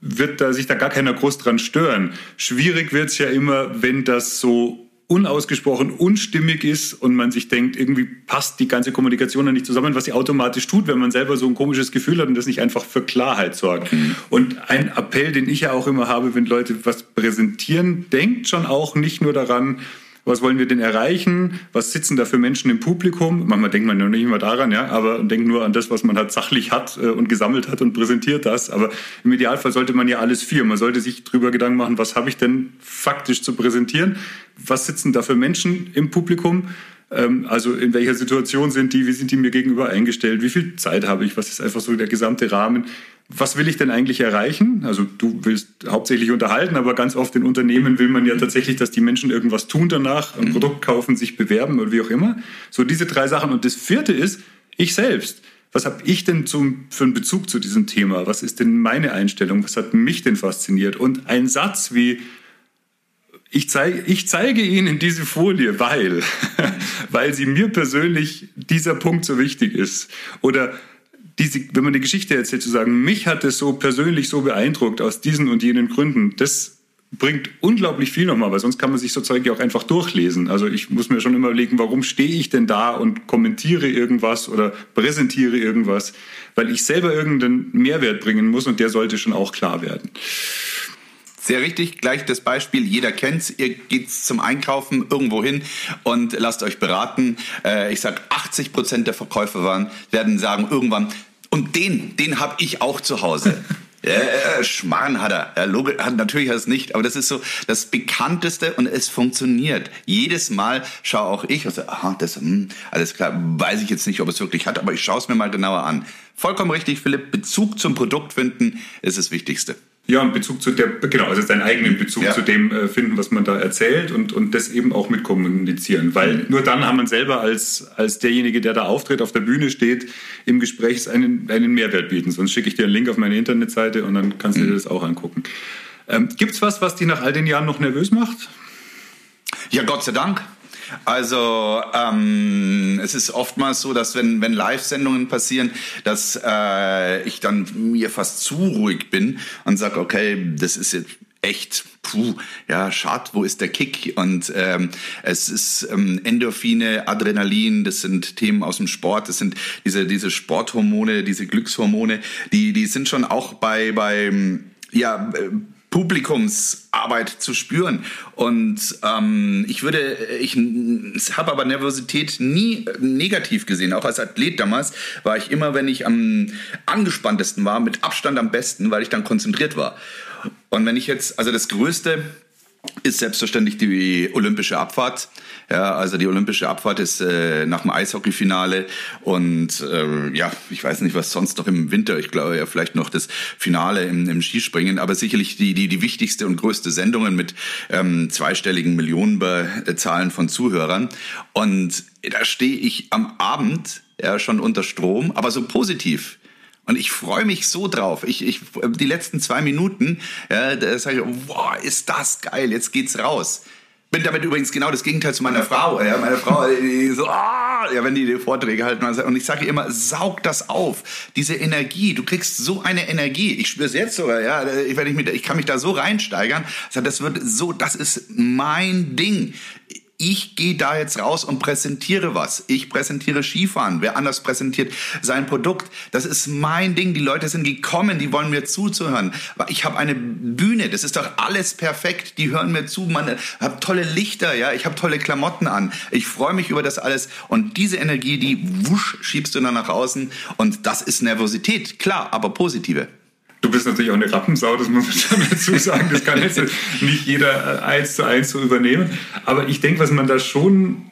wird da sich da gar keiner groß dran stören. Schwierig wird es ja immer, wenn das so unausgesprochen unstimmig ist und man sich denkt, irgendwie passt die ganze Kommunikation dann nicht zusammen, was sie automatisch tut, wenn man selber so ein komisches Gefühl hat und das nicht einfach für Klarheit sorgt. Mhm. Und ein Appell, den ich ja auch immer habe, wenn Leute was präsentieren, denkt schon auch nicht nur daran, was wollen wir denn erreichen, was sitzen da für Menschen im Publikum. Manchmal denkt man ja nicht immer daran, ja, aber denkt nur an das, was man halt sachlich hat äh, und gesammelt hat und präsentiert das. Aber im Idealfall sollte man ja alles vier. Man sollte sich darüber Gedanken machen, was habe ich denn faktisch zu präsentieren, was sitzen da für Menschen im Publikum, also in welcher Situation sind die, wie sind die mir gegenüber eingestellt, wie viel Zeit habe ich, was ist einfach so der gesamte Rahmen was will ich denn eigentlich erreichen? Also du willst hauptsächlich unterhalten, aber ganz oft in Unternehmen will man ja tatsächlich, dass die Menschen irgendwas tun danach, ein. Produkt kaufen, sich bewerben oder wie auch immer. So diese drei Sachen. Und das vierte ist, ich selbst. Was habe ich denn zum, für einen Bezug zu diesem Thema? Was ist denn meine Einstellung? Was hat mich denn fasziniert? Und ein Satz wie, ich zeige, ich zeige Ihnen diese Folie, weil, weil sie mir persönlich dieser Punkt so wichtig ist. Oder diese, wenn man eine Geschichte erzählt, zu sagen, mich hat es so persönlich so beeindruckt aus diesen und jenen Gründen, das bringt unglaublich viel nochmal, weil sonst kann man sich so Zeug ja auch einfach durchlesen. Also ich muss mir schon immer überlegen, warum stehe ich denn da und kommentiere irgendwas oder präsentiere irgendwas, weil ich selber irgendeinen Mehrwert bringen muss und der sollte schon auch klar werden.
Sehr richtig, gleich das Beispiel, jeder kennt's. Ihr geht zum Einkaufen irgendwo hin und lasst euch beraten. Äh, ich sag, 80 Prozent der Verkäufer waren, werden sagen irgendwann, und den, den habe ich auch zu Hause. Äh, Schmarrn hat er. Logo, hat, natürlich hat er es nicht, aber das ist so das Bekannteste und es funktioniert. Jedes Mal schaue auch ich und so, aha, das, hm, alles klar, weiß ich jetzt nicht, ob es wirklich hat, aber ich schaue es mir mal genauer an. Vollkommen richtig, Philipp, Bezug zum Produkt finden ist das Wichtigste.
Ja, einen Bezug zu der, genau, also seinen eigenen Bezug ja. zu dem äh, finden, was man da erzählt und, und das eben auch mit kommunizieren. Weil mhm. nur dann haben man selber als, als derjenige, der da auftritt, auf der Bühne steht, im Gespräch einen, einen Mehrwert bieten. Sonst schicke ich dir einen Link auf meine Internetseite und dann kannst du mhm. dir das auch angucken. Ähm, Gibt es was, was dich nach all den Jahren noch nervös macht?
Ja, Gott sei Dank. Also ähm, es ist oftmals so, dass wenn, wenn Live-Sendungen passieren, dass äh, ich dann mir fast zu ruhig bin und sage, okay, das ist jetzt echt, puh, ja, schade, wo ist der Kick? Und ähm, es ist ähm, Endorphine, Adrenalin, das sind Themen aus dem Sport, das sind diese, diese Sporthormone, diese Glückshormone, die, die sind schon auch bei, bei ja, Publikumsarbeit zu spüren. Und ähm, ich würde, ich habe aber Nervosität nie negativ gesehen. Auch als Athlet damals war ich immer, wenn ich am angespanntesten war, mit Abstand am besten, weil ich dann konzentriert war. Und wenn ich jetzt, also das Größte ist selbstverständlich die olympische Abfahrt. Ja, also die olympische Abfahrt ist äh, nach dem Eishockeyfinale und äh, ja, ich weiß nicht, was sonst noch im Winter. Ich glaube ja vielleicht noch das Finale im, im Skispringen, aber sicherlich die die die wichtigste und größte Sendungen mit ähm, zweistelligen Millionenzahlen von Zuhörern. Und da stehe ich am Abend ja schon unter Strom, aber so positiv. Und ich freue mich so drauf. Ich, ich, die letzten zwei Minuten, ja, da sage ich, wow, ist das geil, jetzt geht's raus. Bin damit übrigens genau das Gegenteil zu meiner Frau. Ja, meine Frau, die so, ah, ja, wenn die die Vorträge halten. Und ich sage immer, saug das auf. Diese Energie, du kriegst so eine Energie. Ich spüre es jetzt sogar, ja. Ich, wenn ich, mit, ich kann mich da so reinsteigern. Das wird so, das ist mein Ding ich gehe da jetzt raus und präsentiere was. Ich präsentiere Skifahren. Wer anders präsentiert sein Produkt. Das ist mein Ding. Die Leute sind gekommen, die wollen mir zuzuhören. Ich habe eine Bühne, das ist doch alles perfekt. Die hören mir zu. Man hat tolle Lichter, ja. Ich habe tolle Klamotten an. Ich freue mich über das alles. Und diese Energie, die wusch, schiebst du dann nach außen. Und das ist Nervosität, klar, aber positive.
Du bist natürlich auch eine Rappensau, das muss man schon dazu sagen. Das kann jetzt nicht jeder äh, eins zu eins so übernehmen. Aber ich denke, was man da schon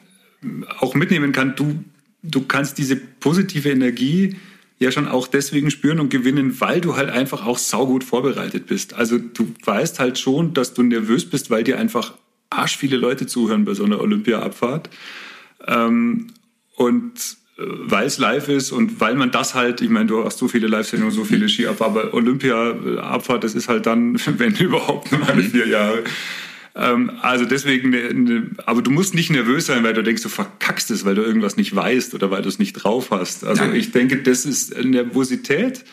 auch mitnehmen kann, du, du kannst diese positive Energie ja schon auch deswegen spüren und gewinnen, weil du halt einfach auch saugut vorbereitet bist. Also du weißt halt schon, dass du nervös bist, weil dir einfach arsch viele Leute zuhören bei so einer Olympia-Abfahrt. Ähm, und weil es live ist und weil man das halt, ich meine, du hast so viele Live-Sendungen, so viele Skiabfahrt, aber Olympia-Abfahrt, das ist halt dann, wenn überhaupt, nur alle vier Jahre. Ähm, also deswegen, ne, ne, aber du musst nicht nervös sein, weil du denkst, du verkackst es, weil du irgendwas nicht weißt oder weil du es nicht drauf hast. Also Nein. ich denke, das ist Nervosität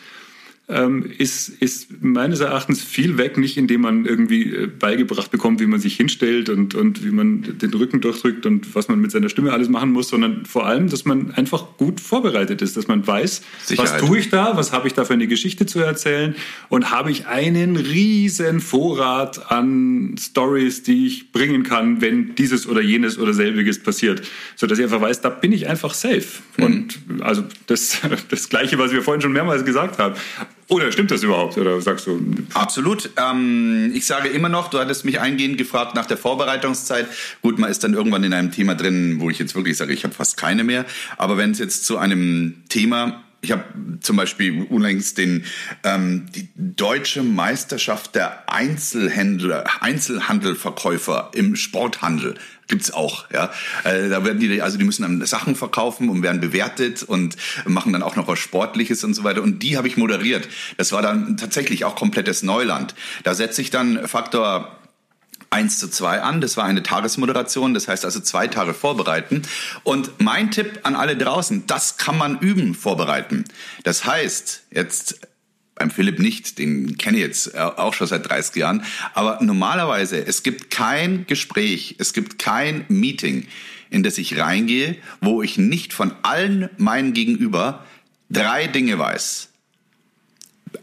ist, ist meines Erachtens viel weg, nicht indem man irgendwie äh, beigebracht bekommt, wie man sich hinstellt und, und wie man den Rücken durchdrückt und was man mit seiner Stimme alles machen muss, sondern vor allem, dass man einfach gut vorbereitet ist, dass man weiß, Sicherheit. was tue ich da, was habe ich da für eine Geschichte zu erzählen und habe ich einen riesen Vorrat an Stories, die ich bringen kann, wenn dieses oder jenes oder selbiges passiert, so dass ich einfach weiß, da bin ich einfach safe. Mhm. Und also das, das Gleiche, was wir vorhin schon mehrmals gesagt haben. Oder stimmt das überhaupt? Oder sagst du?
Absolut. Ähm, ich sage immer noch, du hattest mich eingehend gefragt nach der Vorbereitungszeit. Gut, man ist dann irgendwann in einem Thema drin, wo ich jetzt wirklich sage, ich habe fast keine mehr. Aber wenn es jetzt zu einem Thema ich habe zum Beispiel unlängst den ähm, die deutsche Meisterschaft der Einzelhändler, Einzelhandelverkäufer im Sporthandel gibt's auch. Ja, äh, da werden die also die müssen dann Sachen verkaufen und werden bewertet und machen dann auch noch was Sportliches und so weiter. Und die habe ich moderiert. Das war dann tatsächlich auch komplettes Neuland. Da setze ich dann Faktor 1 zu 2 an. Das war eine Tagesmoderation, das heißt also zwei Tage vorbereiten. Und mein Tipp an alle draußen, das kann man üben, vorbereiten. Das heißt, jetzt beim Philipp nicht, den kenne ich jetzt auch schon seit 30 Jahren, aber normalerweise, es gibt kein Gespräch, es gibt kein Meeting, in das ich reingehe, wo ich nicht von allen meinen Gegenüber drei Dinge weiß.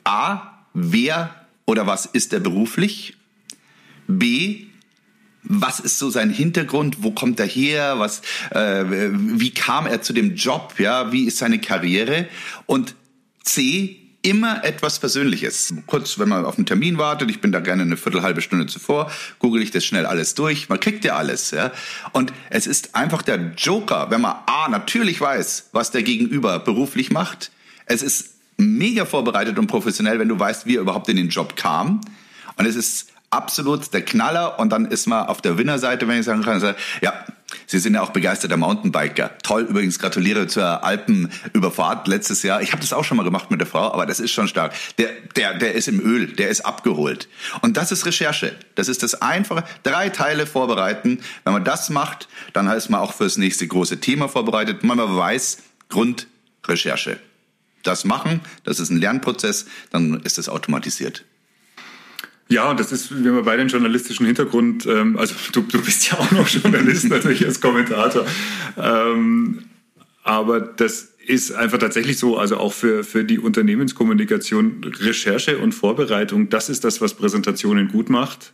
A, wer oder was ist er beruflich? B, was ist so sein Hintergrund? Wo kommt er her? Was, äh, wie kam er zu dem Job? Ja, wie ist seine Karriere? Und C, immer etwas Persönliches. Kurz, wenn man auf einen Termin wartet, ich bin da gerne eine Viertel, halbe Stunde zuvor, google ich das schnell alles durch. Man kriegt ja alles, ja. Und es ist einfach der Joker, wenn man A, natürlich weiß, was der Gegenüber beruflich macht. Es ist mega vorbereitet und professionell, wenn du weißt, wie er überhaupt in den Job kam. Und es ist absolut der Knaller und dann ist man auf der Winnerseite, wenn ich sagen kann, ja, Sie sind ja auch begeisterter Mountainbiker. Toll, übrigens gratuliere zur Alpenüberfahrt letztes Jahr. Ich habe das auch schon mal gemacht mit der Frau, aber das ist schon stark. Der, der, der ist im Öl, der ist abgeholt. Und das ist Recherche. Das ist das Einfache. Drei Teile vorbereiten. Wenn man das macht, dann ist man auch fürs nächste große Thema vorbereitet. Man weiß, Grundrecherche. Das machen, das ist ein Lernprozess, dann ist das automatisiert.
Ja, und das ist, wir haben beide einen journalistischen Hintergrund, ähm, also du, du bist ja auch noch Journalist natürlich als Kommentator, ähm, aber das ist einfach tatsächlich so, also auch für, für die Unternehmenskommunikation, Recherche und Vorbereitung, das ist das, was Präsentationen gut macht.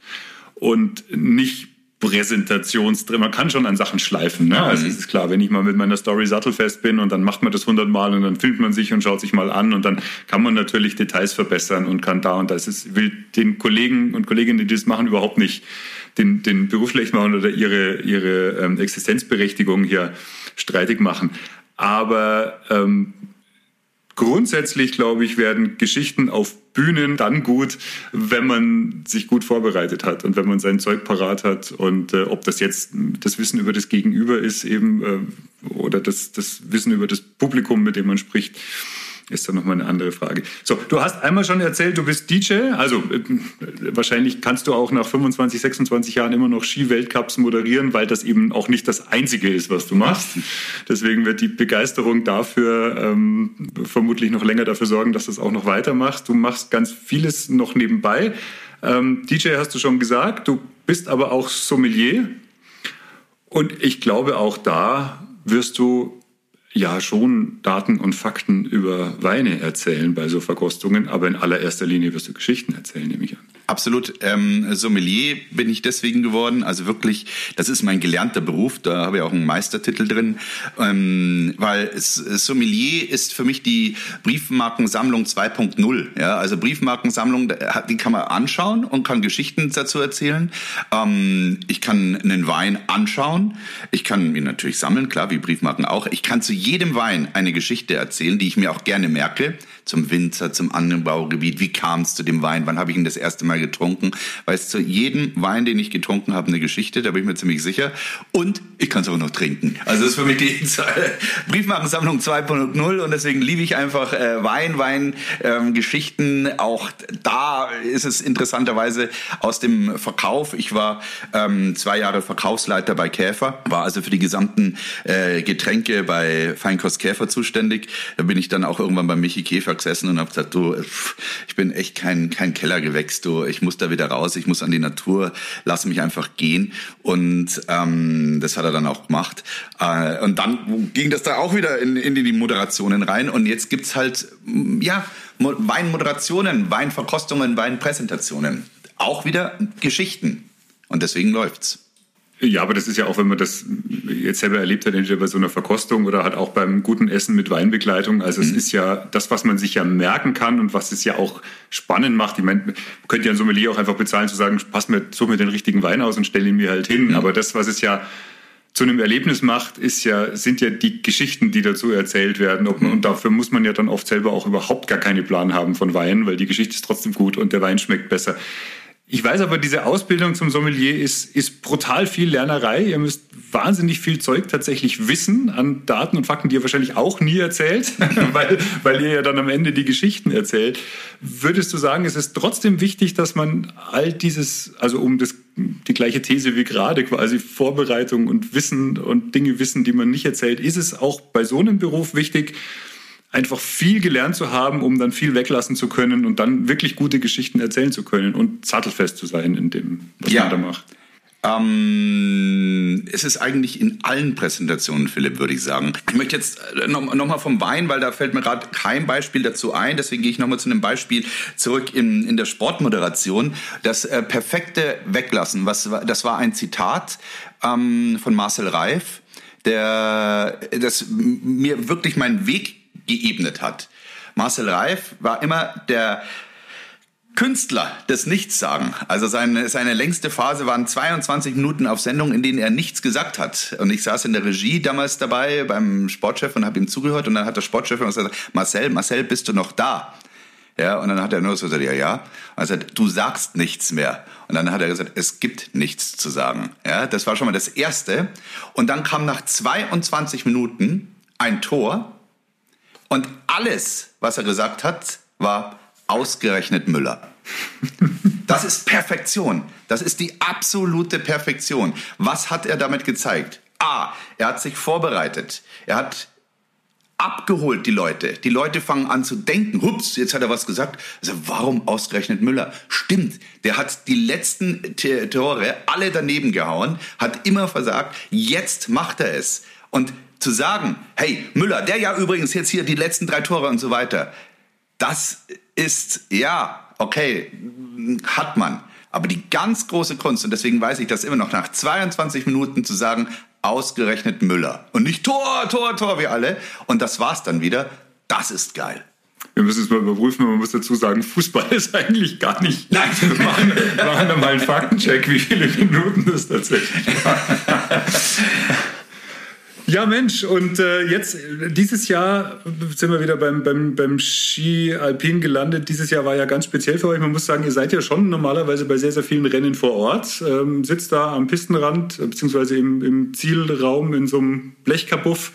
Und nicht Präsentations drin. Man kann schon an Sachen schleifen. Ne? Also es ist klar, wenn ich mal mit meiner Story sattelfest bin und dann macht man das hundertmal und dann filmt man sich und schaut sich mal an und dann kann man natürlich Details verbessern und kann da und da. Es will den Kollegen und Kolleginnen, die das machen, überhaupt nicht den, den Beruf schlecht machen oder ihre, ihre ähm, Existenzberechtigung hier streitig machen. Aber ähm, grundsätzlich, glaube ich, werden Geschichten auf Bühnen dann gut, wenn man sich gut vorbereitet hat und wenn man sein Zeug parat hat. Und äh, ob das jetzt das Wissen über das Gegenüber ist eben äh, oder das, das Wissen über das Publikum, mit dem man spricht, ist dann nochmal eine andere Frage. So, du hast einmal schon erzählt, du bist DJ. Also äh, wahrscheinlich kannst du auch nach 25, 26 Jahren immer noch Ski-Weltcups moderieren, weil das eben auch nicht das Einzige ist, was du machst. Deswegen wird die Begeisterung dafür ähm, vermutlich noch länger dafür sorgen, dass du es auch noch weitermachst. Du machst ganz vieles noch nebenbei. Ähm, DJ hast du schon gesagt, du bist aber auch Sommelier. Und ich glaube, auch da wirst du ja schon Daten und Fakten über Weine erzählen bei so Verkostungen, aber in allererster Linie wirst du Geschichten erzählen, nehme ich an.
Absolut. Ähm, Sommelier bin ich deswegen geworden. Also wirklich, das ist mein gelernter Beruf. Da habe ich auch einen Meistertitel drin. Ähm, weil Sommelier ist für mich die Briefmarkensammlung 2.0. Ja, also Briefmarkensammlung, die kann man anschauen und kann Geschichten dazu erzählen. Ähm, ich kann einen Wein anschauen. Ich kann ihn natürlich sammeln, klar, wie Briefmarken auch. Ich kann zu jedem Wein eine Geschichte erzählen, die ich mir auch gerne merke. Zum Winzer, zum Anbaugebiet. Wie kam es zu dem Wein? Wann habe ich ihn das erste Mal getrunken? Weil es zu jedem Wein, den ich getrunken habe, eine Geschichte, da bin ich mir ziemlich sicher. Und ich kann es auch noch trinken. Also das ist für mich die Briefmarkensammlung 2.0 und deswegen liebe ich einfach äh, Wein, Wein, ähm. Auch da ist es interessanterweise aus dem Verkauf. Ich war ähm, zwei Jahre Verkaufsleiter bei Käfer, war also für die gesamten äh, Getränke bei Feinkost Käfer zuständig. Da bin ich dann auch irgendwann bei Michi Käfer gesessen und habe gesagt, du, ich bin echt kein, kein Kellergewächs, du, ich muss da wieder raus, ich muss an die Natur, lass mich einfach gehen. Und ähm, das hat er dann auch gemacht. Äh, und dann ging das da auch wieder in, in die Moderationen rein. Und jetzt gibt's halt, ja, Weinmoderationen, Weinverkostungen, Weinpräsentationen. Auch wieder Geschichten. Und deswegen läuft's.
Ja, aber das ist ja auch, wenn man das jetzt selber erlebt hat, entweder bei so einer Verkostung oder hat auch beim guten Essen mit Weinbegleitung. Also mhm. es ist ja das, was man sich ja merken kann und was es ja auch spannend macht. Ich meine, man könnte ja ein Sommelier auch einfach bezahlen, zu sagen, pass mir, such mir den richtigen Wein aus und stell ihn mir halt hin. Mhm. Aber das, was es ja zu einem Erlebnis macht, ist ja, sind ja die Geschichten, die dazu erzählt werden. Mhm. Und dafür muss man ja dann oft selber auch überhaupt gar keine Plan haben von Wein, weil die Geschichte ist trotzdem gut und der Wein schmeckt besser. Ich weiß aber, diese Ausbildung zum Sommelier ist, ist brutal viel Lernerei. Ihr müsst wahnsinnig viel Zeug tatsächlich wissen an Daten und Fakten, die ihr wahrscheinlich auch nie erzählt, weil, weil ihr ja dann am Ende die Geschichten erzählt. Würdest du sagen, es ist trotzdem wichtig, dass man all dieses, also um das, die gleiche These wie gerade, quasi Vorbereitung und Wissen und Dinge wissen, die man nicht erzählt, ist es auch bei so einem Beruf wichtig, einfach viel gelernt zu haben, um dann viel weglassen zu können und dann wirklich gute Geschichten erzählen zu können und sattelfest zu sein in dem, was ja. man da macht.
Ähm, es ist eigentlich in allen Präsentationen, Philipp, würde ich sagen. Ich möchte jetzt äh, noch, vom Wein, weil da fällt mir gerade kein Beispiel dazu ein. Deswegen gehe ich noch mal zu einem Beispiel zurück in, in der Sportmoderation. Das äh, perfekte Weglassen, was, das war ein Zitat ähm, von Marcel Reif, der das mir wirklich meinen Weg geebnet hat. Marcel Reif war immer der Künstler des Nichtssagen. Also seine, seine längste Phase waren 22 Minuten auf Sendung, in denen er nichts gesagt hat. Und ich saß in der Regie damals dabei beim Sportchef und habe ihm zugehört. Und dann hat der Sportchef gesagt, Marcel, Marcel, bist du noch da? Ja, und dann hat er nur so gesagt, ja, ja. Und er sagt, du sagst nichts mehr. Und dann hat er gesagt, es gibt nichts zu sagen. Ja, das war schon mal das Erste. Und dann kam nach 22 Minuten ein Tor und alles, was er gesagt hat, war ausgerechnet Müller. Das ist Perfektion. Das ist die absolute Perfektion. Was hat er damit gezeigt? A, er hat sich vorbereitet. Er hat abgeholt die Leute. Die Leute fangen an zu denken. Hups, jetzt hat er was gesagt. Also warum ausgerechnet Müller? Stimmt, der hat die letzten Tore alle daneben gehauen, hat immer versagt. Jetzt macht er es. Und zu sagen, hey, Müller, der ja übrigens jetzt hier die letzten drei Tore und so weiter, das ist, ja, okay, hat man. Aber die ganz große Kunst, und deswegen weiß ich das immer noch, nach 22 Minuten zu sagen, ausgerechnet Müller. Und nicht Tor, Tor, Tor, wie alle. Und das war's dann wieder. Das ist geil.
Wir müssen es mal überprüfen, man muss dazu sagen, Fußball ist eigentlich gar nicht. Nein, wir machen, machen da mal einen Faktencheck, wie viele Minuten das tatsächlich war. Ja, Mensch, und äh, jetzt, dieses Jahr sind wir wieder beim, beim, beim Ski Alpin gelandet. Dieses Jahr war ja ganz speziell für euch. Man muss sagen, ihr seid ja schon normalerweise bei sehr, sehr vielen Rennen vor Ort. Ähm, sitzt da am Pistenrand, beziehungsweise im, im Zielraum in so einem Blechkabuff.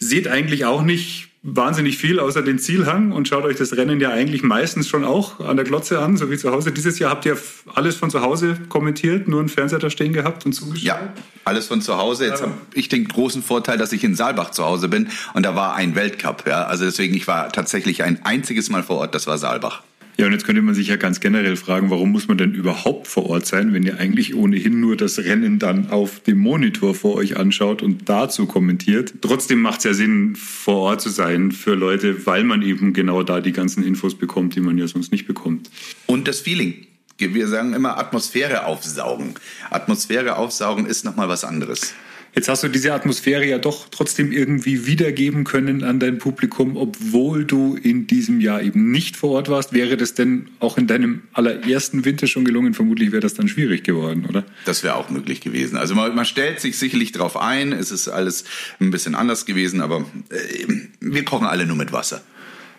Seht eigentlich auch nicht wahnsinnig viel außer den Zielhang und schaut euch das Rennen ja eigentlich meistens schon auch an der Glotze an, so wie zu Hause. Dieses Jahr habt ihr alles von zu Hause kommentiert, nur einen Fernseher da stehen gehabt und zugeschaut?
Ja, alles von zu Hause. Jetzt habe ich den großen Vorteil, dass ich in Saalbach zu Hause bin und da war ein Weltcup. Ja? Also deswegen, ich war tatsächlich ein einziges Mal vor Ort, das war Saalbach.
Ja, und jetzt könnte man sich ja ganz generell fragen, warum muss man denn überhaupt vor Ort sein, wenn ihr eigentlich ohnehin nur das Rennen dann auf dem Monitor vor euch anschaut und dazu kommentiert. Trotzdem macht es ja Sinn, vor Ort zu sein für Leute, weil man eben genau da die ganzen Infos bekommt, die man ja sonst nicht bekommt.
Und das Feeling. Wir sagen immer Atmosphäre aufsaugen. Atmosphäre aufsaugen ist nochmal was anderes.
Jetzt hast du diese Atmosphäre ja doch trotzdem irgendwie wiedergeben können an dein Publikum, obwohl du in diesem Jahr eben nicht vor Ort warst. Wäre das denn auch in deinem allerersten Winter schon gelungen? Vermutlich wäre das dann schwierig geworden, oder?
Das wäre auch möglich gewesen. Also man, man, stellt sich sicherlich darauf ein. Es ist alles ein bisschen anders gewesen, aber äh, wir kochen alle nur mit Wasser.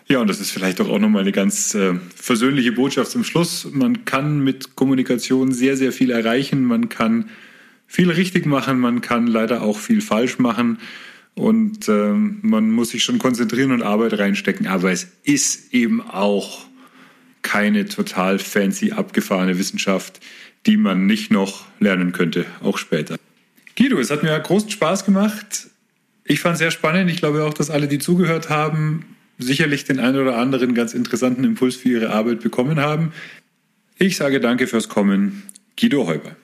Ja, und das ist vielleicht doch auch nochmal eine ganz äh, versöhnliche Botschaft zum Schluss. Man kann mit Kommunikation sehr, sehr viel erreichen. Man kann viel richtig machen, man kann leider auch viel falsch machen. Und äh, man muss sich schon konzentrieren und Arbeit reinstecken. Aber es ist eben auch keine total fancy abgefahrene Wissenschaft, die man nicht noch lernen könnte, auch später. Guido, es hat mir großen Spaß gemacht. Ich fand es sehr spannend. Ich glaube auch, dass alle, die zugehört haben, sicherlich den einen oder anderen ganz interessanten Impuls für ihre Arbeit bekommen haben. Ich sage danke fürs Kommen, Guido Heuber.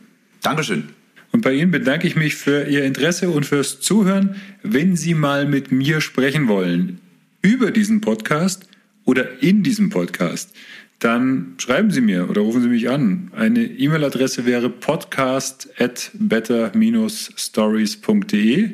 Dankeschön.
Und bei Ihnen bedanke ich mich für Ihr Interesse und fürs Zuhören. Wenn Sie mal mit mir sprechen wollen über diesen Podcast oder in diesem Podcast, dann schreiben Sie mir oder rufen Sie mich an. Eine E-Mail-Adresse wäre podcast at better-stories.de.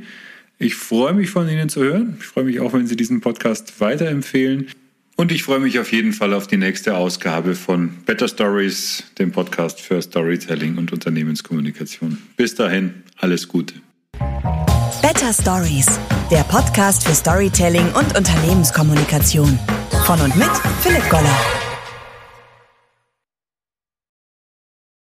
Ich freue mich von Ihnen zu hören. Ich freue mich auch, wenn Sie diesen Podcast weiterempfehlen. Und ich freue mich auf jeden Fall auf die nächste Ausgabe von Better Stories, dem Podcast für Storytelling und Unternehmenskommunikation. Bis dahin, alles Gute.
Better Stories, der Podcast für Storytelling und Unternehmenskommunikation. Von und mit Philipp Goller.